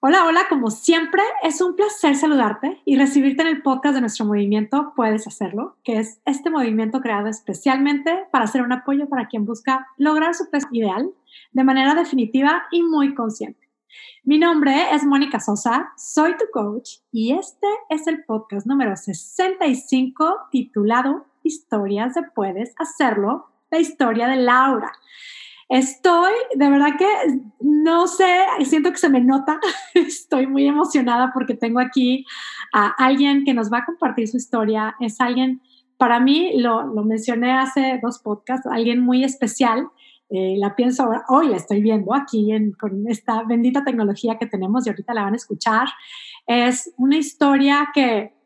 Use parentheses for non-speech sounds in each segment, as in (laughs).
Hola, hola, como siempre, es un placer saludarte y recibirte en el podcast de nuestro movimiento Puedes Hacerlo, que es este movimiento creado especialmente para ser un apoyo para quien busca lograr su peso ideal de manera definitiva y muy consciente. Mi nombre es Mónica Sosa, soy tu coach y este es el podcast número 65 titulado Historias de Puedes Hacerlo, la historia de Laura. Estoy, de verdad que no sé, siento que se me nota, (laughs) estoy muy emocionada porque tengo aquí a alguien que nos va a compartir su historia. Es alguien, para mí, lo, lo mencioné hace dos podcasts, alguien muy especial. Eh, la pienso ahora, hoy la estoy viendo aquí en, con esta bendita tecnología que tenemos y ahorita la van a escuchar. Es una historia que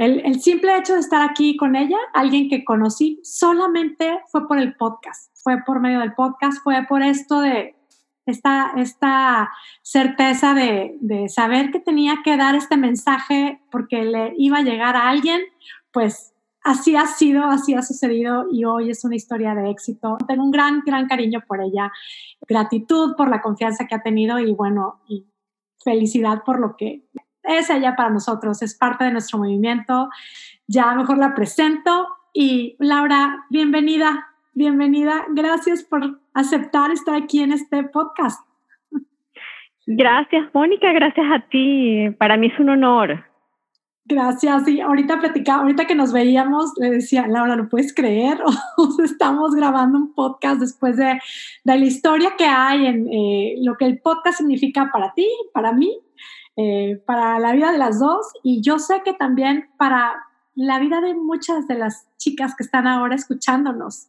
el, simple hecho de estar aquí con ella, alguien que conocí, solamente fue por el podcast, fue por medio del podcast, fue por esto de esta, esta certeza de, de saber que tenía que dar este mensaje porque le iba a llegar a alguien, pues así ha sido, así ha sucedido y hoy es una historia de éxito. Tengo un gran, gran cariño por ella, gratitud por la confianza que ha tenido y bueno, y felicidad por lo que es ella para nosotros, es parte de nuestro movimiento. Ya mejor la presento y Laura, bienvenida, bienvenida. Gracias por aceptar estar aquí en este podcast. Gracias, Mónica, gracias a ti. Para mí es un honor. Gracias. Y ahorita platicaba, ahorita que nos veíamos, le decía, Laura, ¿no puedes creer? (laughs) estamos grabando un podcast después de, de, la historia que hay en eh, lo que el podcast significa para ti, para mí eh, para la vida de las dos y yo sé que también para la vida de muchas de las chicas que están ahora escuchándonos.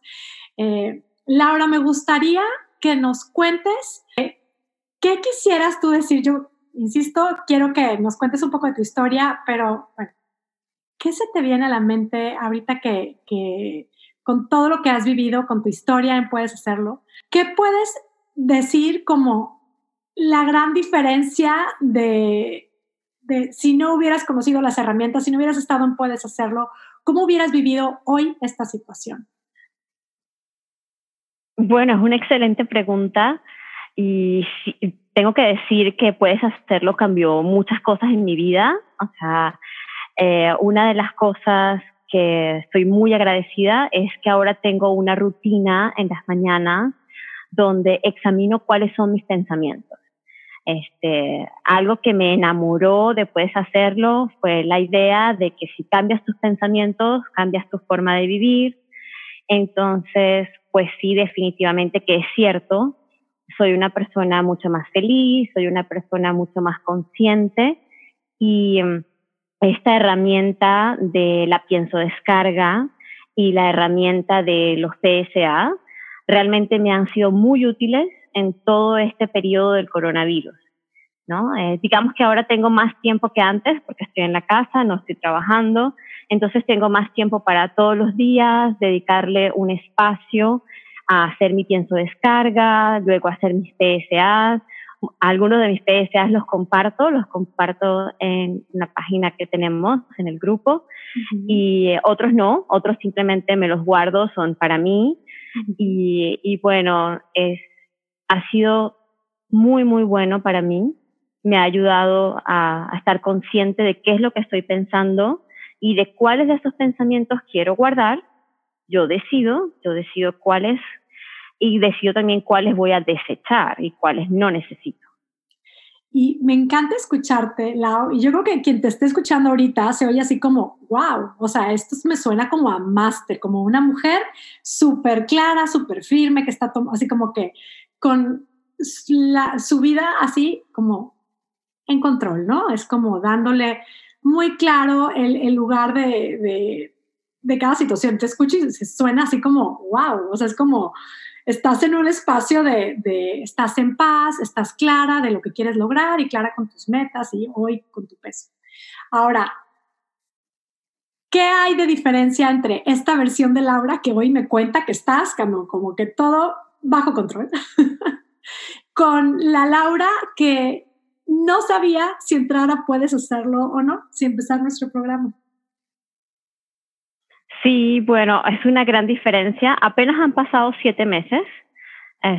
Eh, Laura, me gustaría que nos cuentes eh, qué quisieras tú decir. Yo, insisto, quiero que nos cuentes un poco de tu historia, pero bueno, ¿qué se te viene a la mente ahorita que, que con todo lo que has vivido, con tu historia, puedes hacerlo? ¿Qué puedes decir como la gran diferencia de, si no hubieras conocido las herramientas, si no hubieras estado en Puedes Hacerlo, ¿cómo hubieras vivido hoy esta situación? Bueno, es una excelente pregunta y tengo que decir que Puedes Hacerlo cambió muchas cosas en mi vida. O sea, eh, una de las cosas que estoy muy agradecida es que ahora tengo una rutina en las mañanas donde examino cuáles son mis pensamientos. Este, algo que me enamoró de Puedes Hacerlo fue la idea de que si cambias tus pensamientos, cambias tu forma de vivir. Entonces, pues sí, definitivamente que es cierto. Soy una persona mucho más feliz, soy una persona mucho más consciente y mm, esta herramienta de la pienso descarga y la herramienta de los PSA realmente me han sido muy útiles en todo este periodo del coronavirus. ¿no? Eh, digamos que ahora tengo más tiempo que antes porque estoy en la casa, no estoy trabajando, entonces tengo más tiempo para todos los días dedicarle un espacio a hacer mi pienso descarga, luego hacer mis PSAs. Algunos de mis PSAs los comparto, los comparto en la página que tenemos en el grupo y otros no, otros simplemente me los guardo, son para mí y, y bueno, es ha sido muy, muy bueno para mí. Me ha ayudado a, estar consciente de qué es lo que estoy pensando y de cuáles de esos pensamientos quiero guardar. Yo decido, yo decido cuáles y decido también cuáles voy a desechar y cuáles no necesito. Y me encanta escucharte, Lau, y yo creo que quien te esté escuchando ahorita se oye así como, wow, o sea, esto me suena como a máster, como una mujer súper clara, súper firme, que está así como que con su vida así como en control, ¿no? Es como dándole muy claro el, lugar de, cada situación. Te escucho y se suena así como, wow, o sea, es como, estás en un espacio de, de, estás en paz, estás clara de lo que quieres lograr y clara con tus metas y hoy con tu peso. Ahora, ¿qué hay de diferencia entre esta versión de Laura que hoy me cuenta que estás como, como que todo bajo control, (laughs) con la Laura que no sabía si entrar a Puedes Hacerlo o no, si empezar nuestro programa. Sí, bueno, es una gran diferencia. Apenas han pasado siete meses.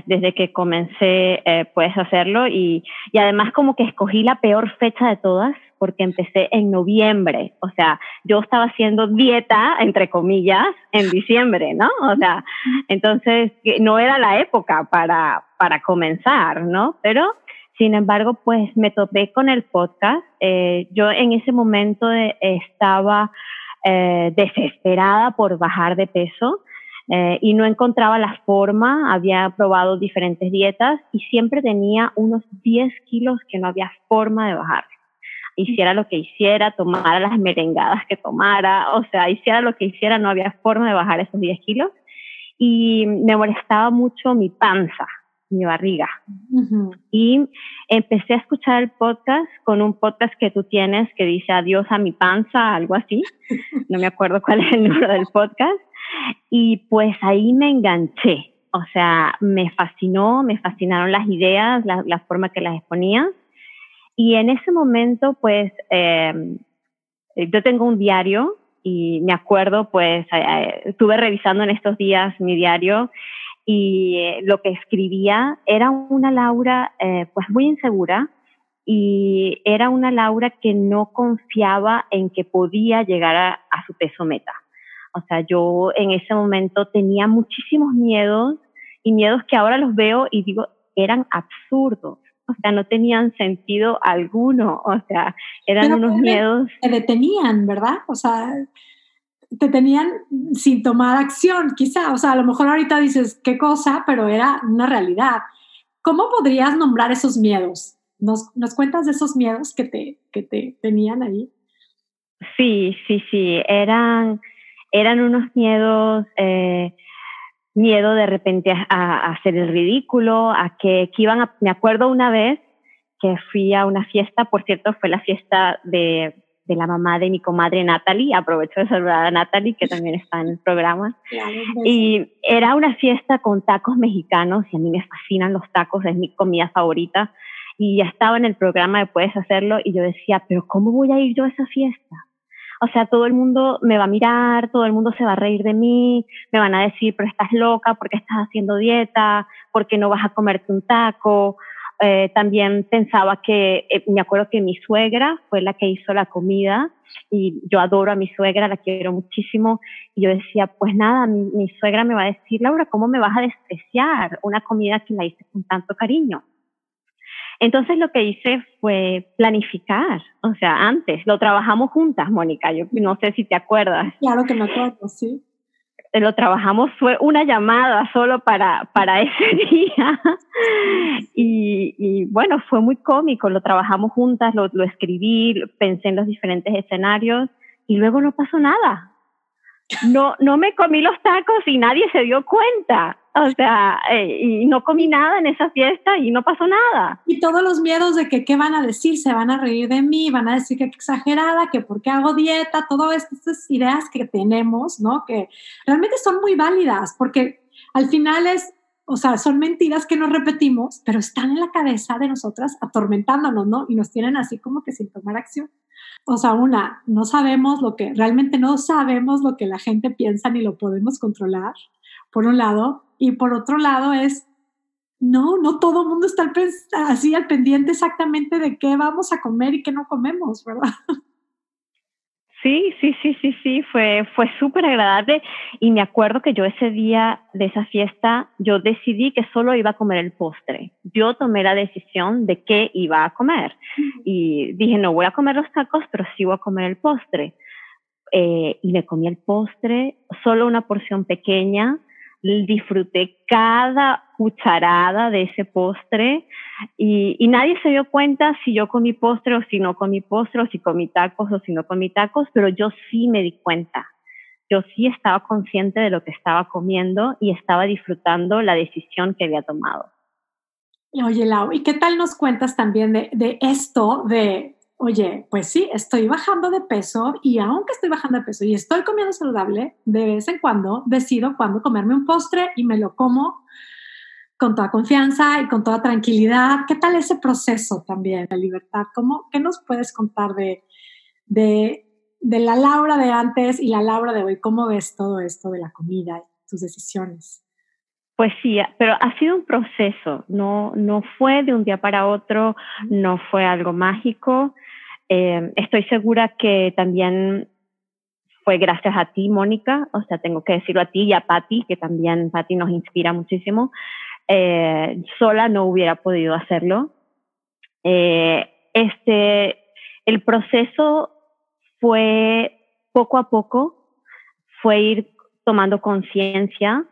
desde que comencé eh, puedes hacerlo y, y, además como que escogí la peor fecha de todas porque empecé en noviembre, o sea, yo estaba haciendo dieta, entre comillas, en diciembre, ¿no? O sea, entonces no era la época para, para comenzar, ¿no? Pero, sin embargo, pues me topé con el podcast. Eh, yo en ese momento estaba eh, desesperada por bajar de peso eh, y no encontraba la forma, había probado diferentes dietas y siempre tenía unos 10 kilos que no había forma de bajar. Hiciera lo que hiciera, tomara las merengadas que tomara, o sea, hiciera lo que hiciera, no había forma de bajar esos 10 kilos. Y me molestaba mucho mi panza, mi barriga. Y empecé a escuchar el podcast con un podcast que tú tienes que dice adiós a mi panza, algo así. (laughs) No me acuerdo cuál es el número del podcast. Y pues ahí me enganché. O sea, me fascinó, me fascinaron las ideas, la, forma que las exponía. Y en ese momento, pues, em, yo tengo un diario y me acuerdo, pues, eh, eh, estuve revisando en estos días mi diario y eh, lo que escribía era una Laura, pues, muy insegura y era una Laura que no confiaba en que podía llegar a su peso meta. O sea, yo en ese momento tenía muchísimos miedos y miedos que ahora los veo y digo, eran absurdos. O sea, no tenían sentido alguno. O sea, eran unos miedos. Te detenían, ¿verdad? O sea, te tenían sin tomar acción, quizá. O sea, a lo mejor ahorita dices qué cosa, pero era una realidad. ¿Cómo podrías nombrar esos miedos? ¿Nos, nos cuentas de esos miedos que te, que te tenían ahí? Sí, sí, sí. Eran eran unos miedos, eh, miedo de repente a, hacer el ridículo, a que, iban a, me acuerdo una vez que fui a una fiesta, por cierto, fue la fiesta de, de la mamá de mi comadre Natalie, aprovecho de saludar a Natalie, que también está en el programa, y era una fiesta con tacos mexicanos, y a mí me fascinan los tacos, es mi comida favorita, y ya estaba en el programa de Puedes Hacerlo, y yo decía, pero ¿cómo voy a ir yo a esa fiesta? O sea, todo el mundo me va a mirar, todo el mundo se va a reír de mí, me van a decir, pero estás loca, ¿por qué estás haciendo dieta? ¿Por qué no vas a comerte un taco? Eh, también pensaba que, eh, me acuerdo que mi suegra fue la que hizo la comida y yo adoro a mi suegra, la quiero muchísimo. Y yo decía, pues nada, mi, mi suegra me va a decir, Laura, ¿cómo me vas a despreciar una comida que la hice con tanto cariño? Entonces lo que hice fue planificar, o sea, antes, lo trabajamos juntas, Mónica, yo no sé si te acuerdas. Claro que me acuerdo, sí. Lo trabajamos, fue una llamada solo para, para (laughs) ese día. Y, y bueno, fue muy cómico, lo trabajamos juntas, lo, lo escribí, pensé en los diferentes escenarios y luego no pasó nada. No, no me comí los tacos y nadie se dio cuenta. O sea, eh, y no comí nada en esa fiesta y no pasó nada. Y todos los miedos de que qué van a decir, se van a reír de mí, van a decir que exagerada, que por qué hago dieta, todas estas ideas que tenemos, ¿no? Que realmente son muy válidas, porque al final es, o sea, son mentiras que nos repetimos, pero están en la cabeza de nosotras atormentándonos, ¿no? Y nos tienen así como que sin tomar acción. O sea, una, no sabemos lo que, realmente no sabemos lo que la gente piensa ni lo podemos controlar, por un lado, y por otro lado es, no, no todo el mundo está así al pendiente exactamente de qué vamos a comer y qué no comemos, ¿verdad? Sí, sí, sí, sí, sí, fue, fue súper agradable y me acuerdo que yo ese día de esa fiesta, yo decidí que solo iba a comer el postre. Yo tomé la decisión de qué iba a comer y dije, no voy a comer los tacos, pero sí voy a comer el postre. Eh, y me comí el postre, solo una porción pequeña, disfruté cada cucharada de ese postre y, nadie se dio cuenta si yo comí postre o si no comí postre o si comí tacos o si no comí tacos, pero yo sí me di cuenta. Yo sí estaba consciente de lo que estaba comiendo y estaba disfrutando la decisión que había tomado. Oye, Lau, ¿y qué tal nos cuentas también de, de esto de oye, pues sí, estoy bajando de peso y aunque estoy bajando de peso y estoy comiendo saludable, de vez en cuando decido cuándo comerme un postre y me lo como con toda confianza y con toda tranquilidad. ¿Qué tal ese proceso también, la libertad? ¿Cómo, ¿Qué nos puedes contar de, de, de la Laura de antes y la Laura de hoy? ¿Cómo ves todo esto de la comida y tus decisiones? Pues sí, pero ha sido un proceso, no, no fue de un día para otro, no fue algo mágico. Eh, estoy segura que también fue gracias a ti, Mónica, o sea, tengo que decirlo a ti y a Patti, que también Patti nos inspira muchísimo. Eh, sola no hubiera podido hacerlo. Eh, este, el proceso fue poco a poco, fue ir tomando conciencia,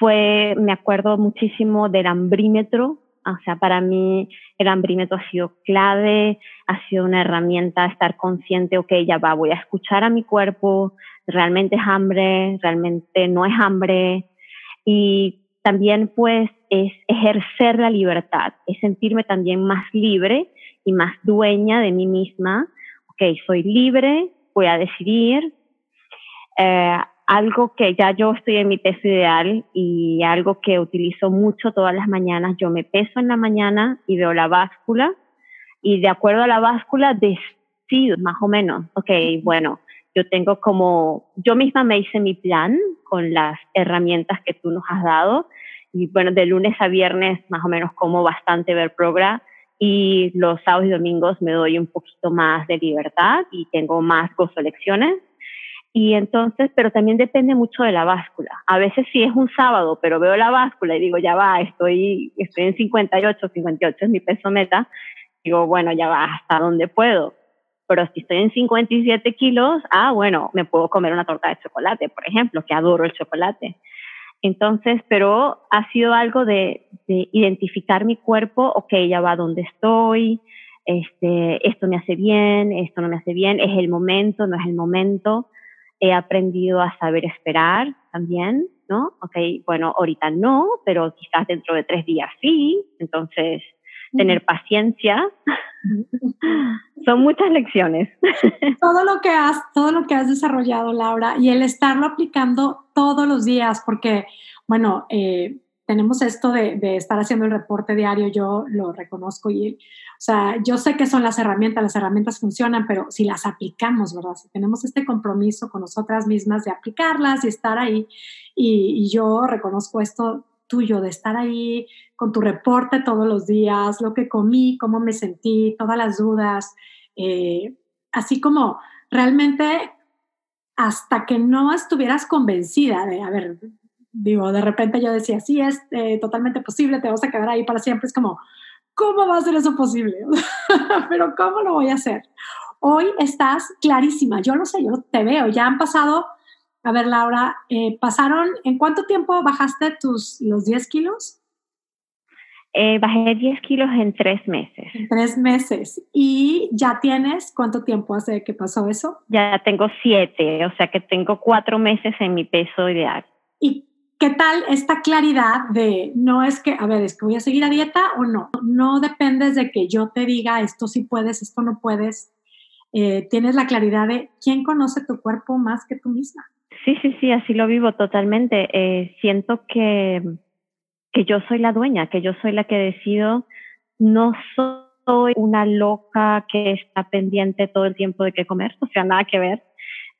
fue, me acuerdo muchísimo del hambrímetro, o sea, para mí el hambrímetro ha sido clave, ha sido una herramienta estar consciente, ok, ya va, voy a escuchar a mi cuerpo, realmente es hambre, realmente no es hambre. Y también pues es ejercer la libertad, es sentirme también más libre y más dueña de mí misma. Ok, soy libre, voy a decidir. Eh, algo que ya yo estoy en mi peso ideal y algo que utilizo mucho todas las mañanas, yo me peso en la mañana y veo la báscula y de acuerdo a la báscula decido más o menos, ok, bueno, yo tengo como, yo misma me hice mi plan con las herramientas que tú nos has dado y bueno, de lunes a viernes más o menos como bastante ver programa y los sábados y domingos me doy un poquito más de libertad y tengo más gozo lecciones y entonces, pero también depende mucho de la báscula. A veces sí es un sábado, pero veo la báscula y digo, ya va, estoy, estoy en 58, 58 es mi peso meta. Digo, bueno, ya va, hasta donde puedo. Pero si estoy en 57 kilos, ah, bueno, me puedo comer una torta de chocolate, por ejemplo, que adoro el chocolate. Entonces, pero ha sido algo de, de identificar mi cuerpo, ok, ya va donde estoy, este, esto me hace bien, esto no me hace bien, es el momento, no es el momento he aprendido a saber esperar también, ¿no? Ok, bueno, ahorita no, pero quizás dentro de tres días sí, entonces tener paciencia. Son muchas lecciones. (laughs) Todo lo que has, todo lo que has desarrollado, Laura, y el estarlo aplicando todos los días, porque, bueno, eh, tenemos esto de, de, estar haciendo el reporte diario, yo lo reconozco y, o sea, yo sé que son las herramientas, las herramientas funcionan, pero si las aplicamos, ¿verdad? Si tenemos este compromiso con nosotras mismas de aplicarlas y estar ahí, y, y yo reconozco esto tuyo, de estar ahí con tu reporte todos los días, lo que comí, cómo me sentí, todas las dudas, eh, así como realmente hasta que no estuvieras convencida de, a ver, digo, de repente yo decía, sí, es eh, totalmente posible, te vas a quedar ahí para siempre. Es como, ¿cómo va a ser eso posible? (laughs) Pero ¿cómo lo voy a hacer? Hoy estás clarísima, yo lo sé, yo te veo, ya han pasado, a ver Laura, eh, pasaron, ¿en cuánto tiempo bajaste tus, los 10 kilos? Eh, bajé 10 kilos en tres meses. En tres meses. ¿Y ya tienes cuánto tiempo hace que pasó eso? Ya tengo siete, o sea que tengo cuatro meses en mi peso ideal. ¿Y ¿Qué tal esta claridad de no es que, a ver, es que voy a seguir a dieta o no? No dependes de que yo te diga esto sí puedes, esto no puedes. Eh, tienes la claridad de quién conoce tu cuerpo más que tú misma. Sí, sí, sí, así lo vivo totalmente. Eh, siento que, que yo soy la dueña, que yo soy la que decido. No soy una loca que está pendiente todo el tiempo de qué comer, o sea, nada que ver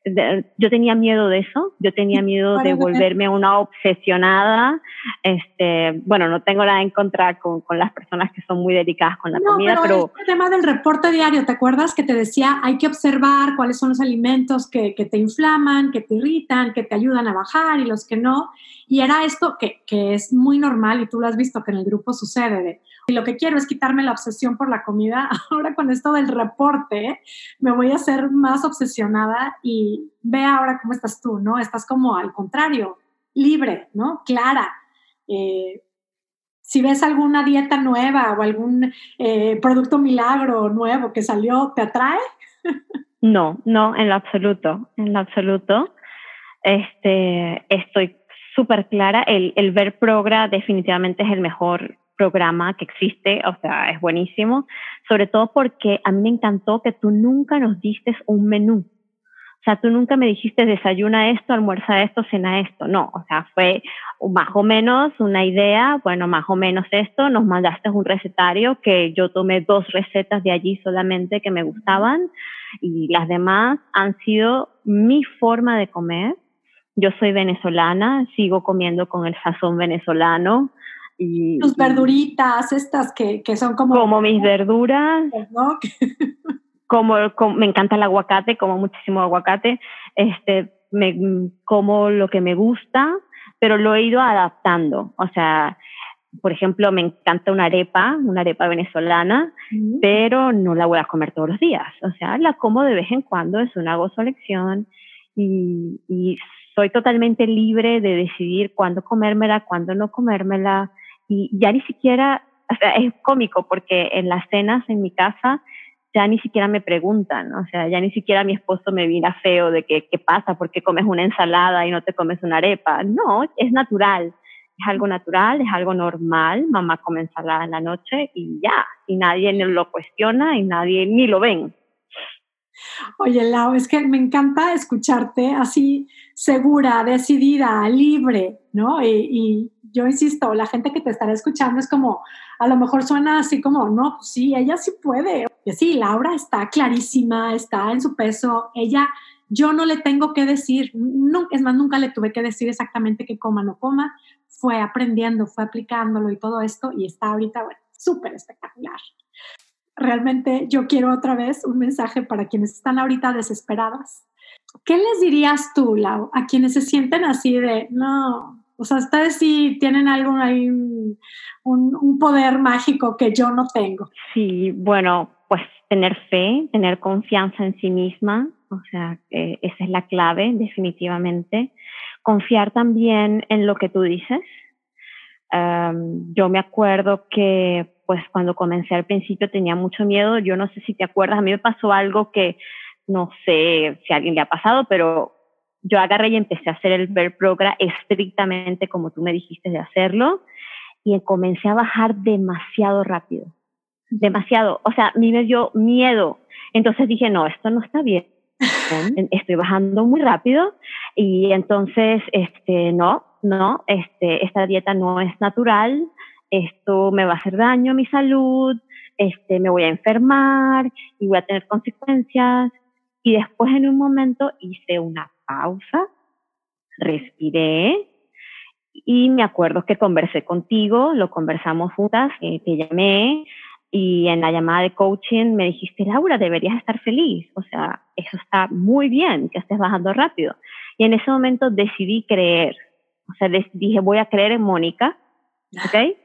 yo tenía miedo de eso, yo tenía miedo de volverme una obsesionada. Este, bueno, no tengo nada en contra con, con las personas que son muy dedicadas con la comida, pero... El tema del reporte diario, ¿te acuerdas que te decía hay que observar cuáles son los alimentos que, que, te inflaman, que te irritan, que te ayudan a bajar y los que no? Y era esto que, que es muy normal y tú lo has visto que en el grupo sucede de y lo que quiero es quitarme la obsesión por la comida. (laughs) Ahora con esto del reporte, me voy a hacer más obsesionada y ve ahora cómo estás tú, ¿no? Estás como al contrario, libre, ¿no? Clara. Eh, si ves alguna dieta nueva o algún eh, producto milagro nuevo que salió, ¿te atrae? (laughs) No, no, en lo absoluto, en lo absoluto. Este, estoy súper clara. El, el ver Progra definitivamente es el mejor programa que existe, o sea, es buenísimo, sobre todo porque a mí me encantó que tú nunca nos diste un menú. O sea, tú nunca me dijiste desayuna esto, almuerza esto, cena esto. No, o sea, fue más o menos una idea, bueno, más o menos esto, nos mandaste un recetario que yo tomé dos recetas de allí solamente que me gustaban y las demás han sido mi forma de comer Yo soy venezolana, sigo comiendo con el sazón venezolano. Y, Tus verduritas, estas que, que son como... Como mis verduras. ¿no? (laughs) como, me encanta el aguacate, como muchísimo aguacate. Este, me, como lo que me gusta, pero lo he ido adaptando. O sea, por ejemplo, me encanta una arepa, una arepa venezolana, pero no la voy a comer todos los días. O sea, la como de vez en cuando, es una gozo lección y, y soy totalmente libre de decidir cuándo comérmela, cuándo no comérmela. Y ya ni siquiera, (laughs) o sea, es cómico porque en las cenas en mi casa ya ni siquiera me preguntan, o sea, ya ni siquiera mi esposo me mira feo de que, qué pasa, porque comes una ensalada y no te comes una arepa. No, es natural es algo natural, es algo normal, mamá come ensalada en la noche y ya, y nadie lo cuestiona y nadie ni lo ven. Oye, Lau, es que me encanta escucharte así segura, decidida, libre, ¿no? Y, yo insisto, la gente que te estará escuchando es como, a lo mejor suena así como, no, pues sí, ella sí puede. Y sí, Laura está clarísima, está en su peso, ella, yo no le tengo que decir, no, es más, nunca le tuve que decir exactamente que coma no coma, fue aprendiendo, fue aplicándolo y todo esto y está ahorita, bueno, súper espectacular. Realmente yo quiero otra vez un mensaje para quienes están ahorita desesperadas. ¿Qué les dirías tú, Lau, a quienes se sienten así de, no, o sea, ustedes sí tienen algo ahí, un, un, poder mágico que yo no tengo? Sí, bueno, pues tener fe, tener confianza en sí misma, o sea, esa es la clave definitivamente confiar también en lo que tú dices. yo me acuerdo que pues cuando comencé al principio tenía mucho miedo, yo no sé si te acuerdas, a mí me pasó algo que no sé si a alguien le ha pasado, pero yo agarré y empecé a hacer el Ver Program estrictamente como tú me dijiste de hacerlo y comencé a bajar demasiado rápido, demasiado, o sea, a mí me dio miedo, entonces dije, no, esto no está bien, estoy bajando muy rápido y entonces, este, no, no, este, esta dieta no es natural, esto me va a hacer daño a mi salud, este, me voy a enfermar y voy a tener consecuencias. Y después en un momento hice una pausa, respiré y me acuerdo que conversé contigo, lo conversamos juntas, eh, te llamé, y en la llamada de coaching me dijiste, Laura, deberías estar feliz. O sea, eso está muy bien, que estés bajando rápido. Y en ese momento decidí creer. O sea, dije, voy a creer en Mónica. ¿Ok?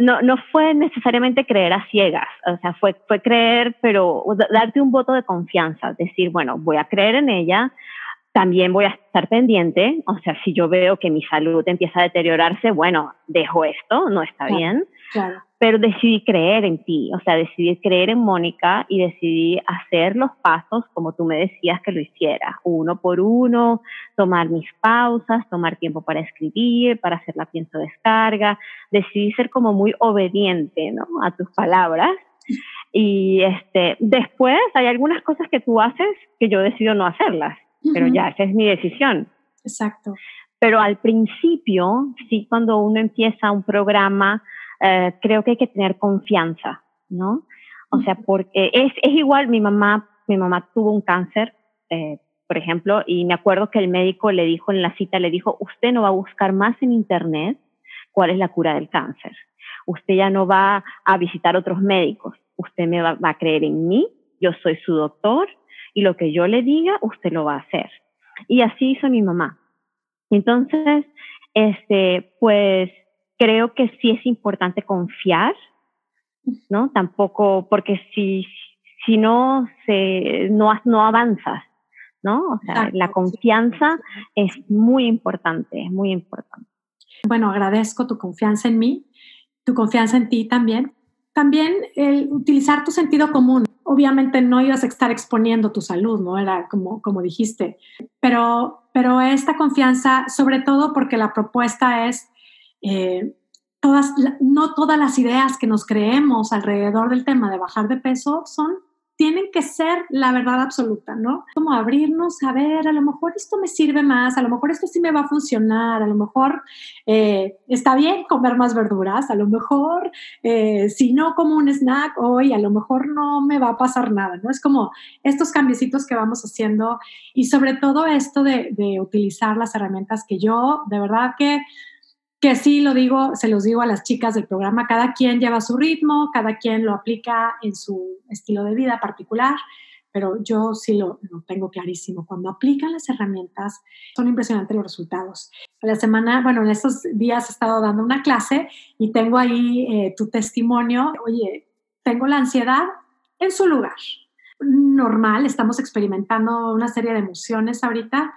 No, no fue necesariamente creer a ciegas. O sea, fue, fue creer, pero darte un voto de confianza. Decir, bueno, voy a creer en ella. También voy a estar pendiente. O sea, si yo veo que mi salud empieza a deteriorarse, bueno, dejo esto, no está bien. Claro pero decidí creer en ti, o sea, decidí creer en Mónica y decidí hacer los pasos como tú me decías que lo hiciera, uno por uno, tomar mis pausas, tomar tiempo para escribir, para hacer la pienso descarga, decidí ser como muy obediente, ¿no? A tus palabras. Y este, después hay algunas cosas que tú haces que yo decido no hacerlas, pero ya, esa es mi decisión. Exacto. Pero al principio, sí, cuando uno empieza un programa, eh, creo que hay que tener confianza, ¿no? O sea, porque es, es igual, mi mamá, mi mamá tuvo un cáncer, eh, por ejemplo, y me acuerdo que el médico le dijo en la cita, le dijo, usted no va a buscar más en internet cuál es la cura del cáncer. Usted ya no va a visitar otros médicos. Usted me va, va a creer en mí, yo soy su doctor y lo que yo le diga, usted lo va a hacer. Y así hizo mi mamá. Entonces, este, pues creo que sí es importante confiar, ¿no? Tampoco, porque si, si no, se, no, no avanzas, ¿no? O sea, la confianza es muy importante, es muy importante. Bueno, agradezco tu confianza en mí, tu confianza en ti también. También el utilizar tu sentido común. Obviamente no ibas a estar exponiendo tu salud, ¿no? Era como, como dijiste. Pero, pero esta confianza, sobre todo porque la propuesta es eh, todas, no todas las ideas que nos creemos alrededor del tema de bajar de peso son tienen que ser la verdad absoluta, ¿no? Como abrirnos a ver, a lo mejor esto me sirve más, a lo mejor esto sí me va a funcionar, a lo mejor eh, está bien comer más verduras, a lo mejor eh, si no como un snack hoy, a lo mejor no me va a pasar nada, ¿no? Es como estos cambiecitos que vamos haciendo y sobre todo esto de, de utilizar las herramientas que yo, de verdad que que sí lo digo, se los digo a las chicas del programa, cada quien lleva su ritmo, cada quien lo aplica en su estilo de vida particular, pero yo sí lo, tengo clarísimo. Cuando aplican las herramientas, son impresionantes los resultados. La semana, bueno, en estos días he estado dando una clase y tengo ahí eh, tu testimonio. Oye, tengo la ansiedad en su lugar. Normal, estamos experimentando una serie de emociones ahorita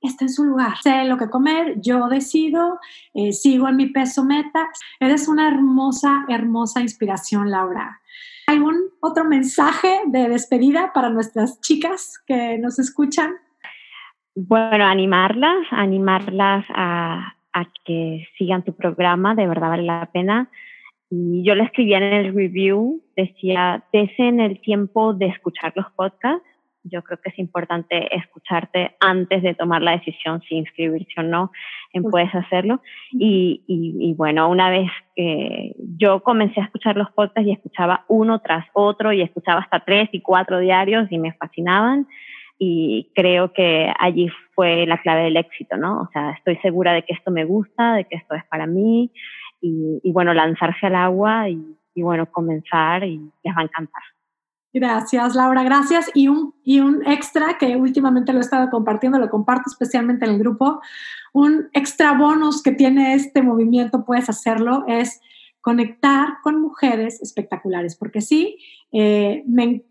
está en su lugar. Sé lo que comer, yo decido, eh, sigo en mi peso meta. Eres una hermosa, hermosa inspiración, Laura. ¿Algún otro mensaje de despedida para nuestras chicas que nos escuchan? Bueno, animarlas, animarlas a, que sigan tu programa, de verdad vale la pena. Y yo le escribía en el review, decía, el tiempo de escuchar los podcasts yo creo que es importante escucharte antes de tomar la decisión si inscribirse o no en Puedes Hacerlo. Y, y, bueno, una vez que yo comencé a escuchar los podcasts y escuchaba uno tras otro y escuchaba hasta tres y cuatro diarios y me fascinaban. Y creo que allí fue la clave del éxito, ¿no? O sea, estoy segura de que esto me gusta, de que esto es para mí. Y, y bueno, lanzarse al agua y, y bueno, comenzar y les va a encantar. Gracias, Laura, gracias. Y un, y un extra que últimamente lo he estado compartiendo, lo comparto especialmente en el grupo, un extra bonus que tiene este movimiento, puedes hacerlo, es conectar con mujeres espectaculares, porque sí, eh,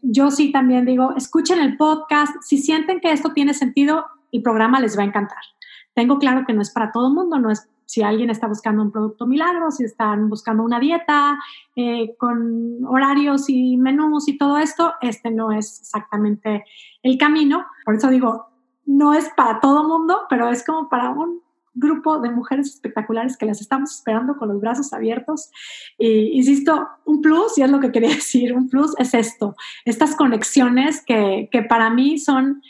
yo sí también digo, escuchen el podcast, si sienten que esto tiene sentido, el programa les va a encantar. Tengo claro que no es para todo el mundo, no es si alguien está buscando un producto milagro, si están buscando una dieta eh, con horarios y menús y todo esto, este no es exactamente el camino. Por eso digo, no es para todo mundo, pero es como para un grupo de mujeres espectaculares que las estamos esperando con los brazos abiertos. Y insisto, un plus, y es lo que quería (laughs) decir, un plus es esto, estas conexiones que, que para mí son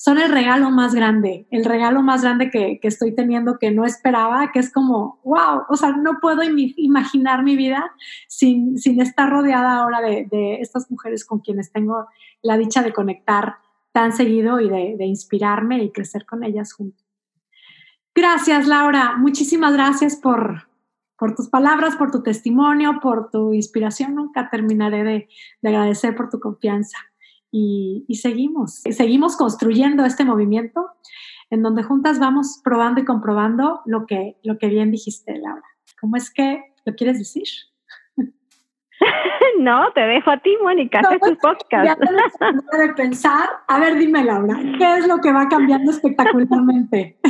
son el regalo más grande, el regalo más grande que, estoy teniendo que no esperaba, que es como, wow, o sea, no puedo imaginar mi vida sin, estar rodeada ahora de, estas mujeres con quienes tengo la dicha de conectar tan seguido y de, inspirarme y crecer con ellas juntos. Gracias, Laura. Muchísimas gracias por, por tus palabras, por tu testimonio, por tu inspiración. Nunca terminaré de agradecer por tu confianza y, seguimos, seguimos construyendo este movimiento en donde juntas vamos probando y comprobando lo que, lo que bien dijiste, Laura. ¿Cómo es que lo quieres decir? (laughs) No, te dejo a ti, Mónica, no, tu podcast. Ya (laughs) de pensar. A ver, dime, Laura, ¿qué es lo que va cambiando espectacularmente? (laughs)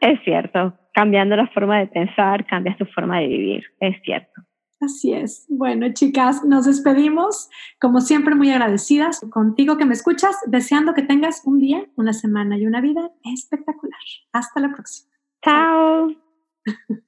Es cierto, cambiando la forma de pensar, cambias tu forma de vivir, es cierto. Así es. Bueno, chicas, nos despedimos. Como siempre, muy agradecidas contigo que me escuchas, deseando que tengas un día, una semana y una vida espectacular. Hasta la próxima. Chao. (laughs)